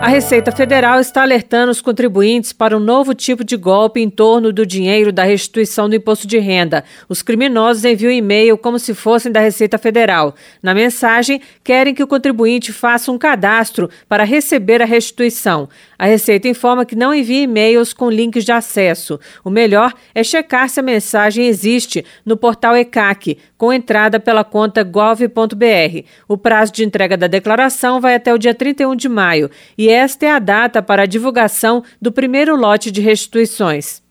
A Receita Federal está alertando os contribuintes para um novo tipo de golpe em torno do dinheiro da restituição do imposto de renda. Os criminosos enviam e-mail como se fossem da Receita Federal. Na mensagem, querem que o contribuinte faça um cadastro para receber a restituição. A Receita informa que não envia e-mails com links de acesso. O melhor é checar se a mensagem existe no portal ECAC, com entrada pela conta gov.br. O prazo de entrega da declaração vai até o dia 31 de maio e esta é a data para a divulgação do primeiro lote de restituições.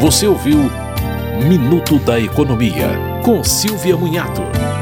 Você ouviu Minuto da Economia, com Silvia Munhato.